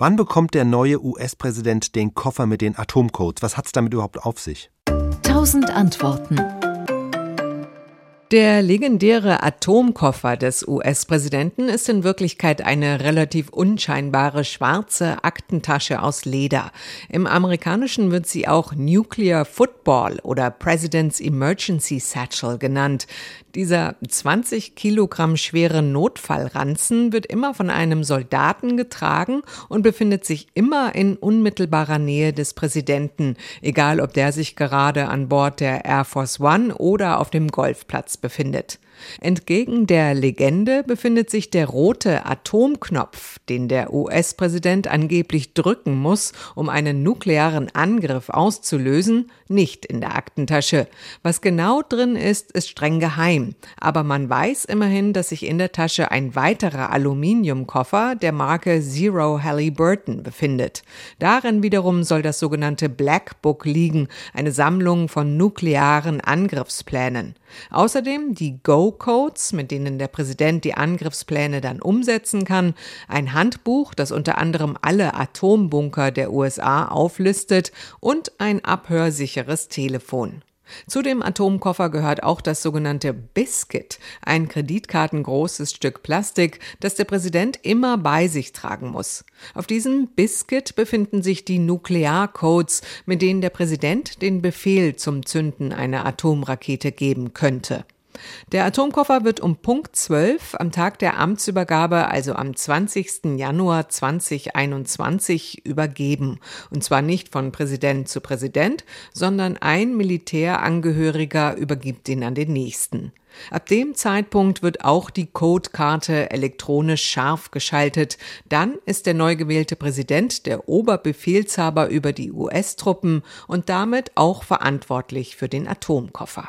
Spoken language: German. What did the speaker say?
Wann bekommt der neue US-Präsident den Koffer mit den Atomcodes? Was hat es damit überhaupt auf sich? Tausend Antworten. Der legendäre Atomkoffer des US-Präsidenten ist in Wirklichkeit eine relativ unscheinbare schwarze Aktentasche aus Leder. Im amerikanischen wird sie auch Nuclear Football oder President's Emergency Satchel genannt. Dieser 20 Kilogramm schwere Notfallranzen wird immer von einem Soldaten getragen und befindet sich immer in unmittelbarer Nähe des Präsidenten, egal ob der sich gerade an Bord der Air Force One oder auf dem Golfplatz befindet. Entgegen der Legende befindet sich der rote Atomknopf, den der US-Präsident angeblich drücken muss, um einen nuklearen Angriff auszulösen, nicht in der Aktentasche. Was genau drin ist, ist streng geheim, aber man weiß immerhin, dass sich in der Tasche ein weiterer Aluminiumkoffer der Marke Zero Halliburton befindet. Darin wiederum soll das sogenannte Black Book liegen, eine Sammlung von nuklearen Angriffsplänen. Außerdem die Go-Codes, mit denen der Präsident die Angriffspläne dann umsetzen kann, ein Handbuch, das unter anderem alle Atombunker der USA auflistet und ein abhörsicheres Telefon. Zu dem Atomkoffer gehört auch das sogenannte Biscuit, ein kreditkartengroßes Stück Plastik, das der Präsident immer bei sich tragen muss. Auf diesem Biscuit befinden sich die Nuklearcodes, mit denen der Präsident den Befehl zum Zünden einer Atomrakete geben könnte. Der Atomkoffer wird um Punkt 12 am Tag der Amtsübergabe, also am 20. Januar 2021, übergeben. Und zwar nicht von Präsident zu Präsident, sondern ein Militärangehöriger übergibt ihn an den nächsten. Ab dem Zeitpunkt wird auch die Codekarte elektronisch scharf geschaltet. Dann ist der neu gewählte Präsident der Oberbefehlshaber über die US-Truppen und damit auch verantwortlich für den Atomkoffer.